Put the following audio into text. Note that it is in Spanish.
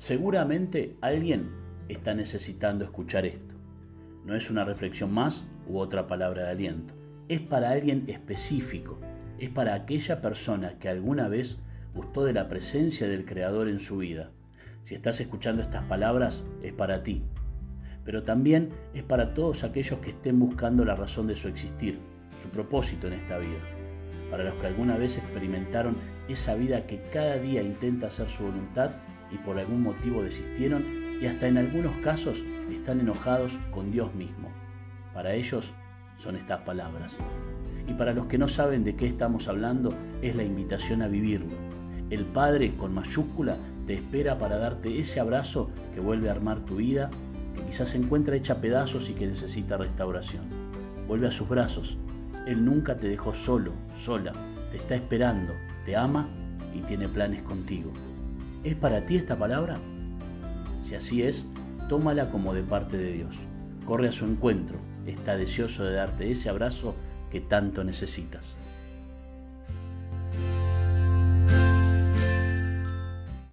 Seguramente alguien está necesitando escuchar esto. No es una reflexión más u otra palabra de aliento. Es para alguien específico. Es para aquella persona que alguna vez gustó de la presencia del Creador en su vida. Si estás escuchando estas palabras, es para ti. Pero también es para todos aquellos que estén buscando la razón de su existir, su propósito en esta vida. Para los que alguna vez experimentaron esa vida que cada día intenta hacer su voluntad y por algún motivo desistieron y hasta en algunos casos están enojados con Dios mismo. Para ellos son estas palabras. Y para los que no saben de qué estamos hablando, es la invitación a vivirlo. El Padre con mayúscula te espera para darte ese abrazo que vuelve a armar tu vida, que quizás se encuentra hecha pedazos y que necesita restauración. Vuelve a sus brazos. Él nunca te dejó solo, sola. Te está esperando, te ama y tiene planes contigo. ¿Es para ti esta palabra? Si así es, tómala como de parte de Dios. Corre a su encuentro, está deseoso de darte ese abrazo que tanto necesitas.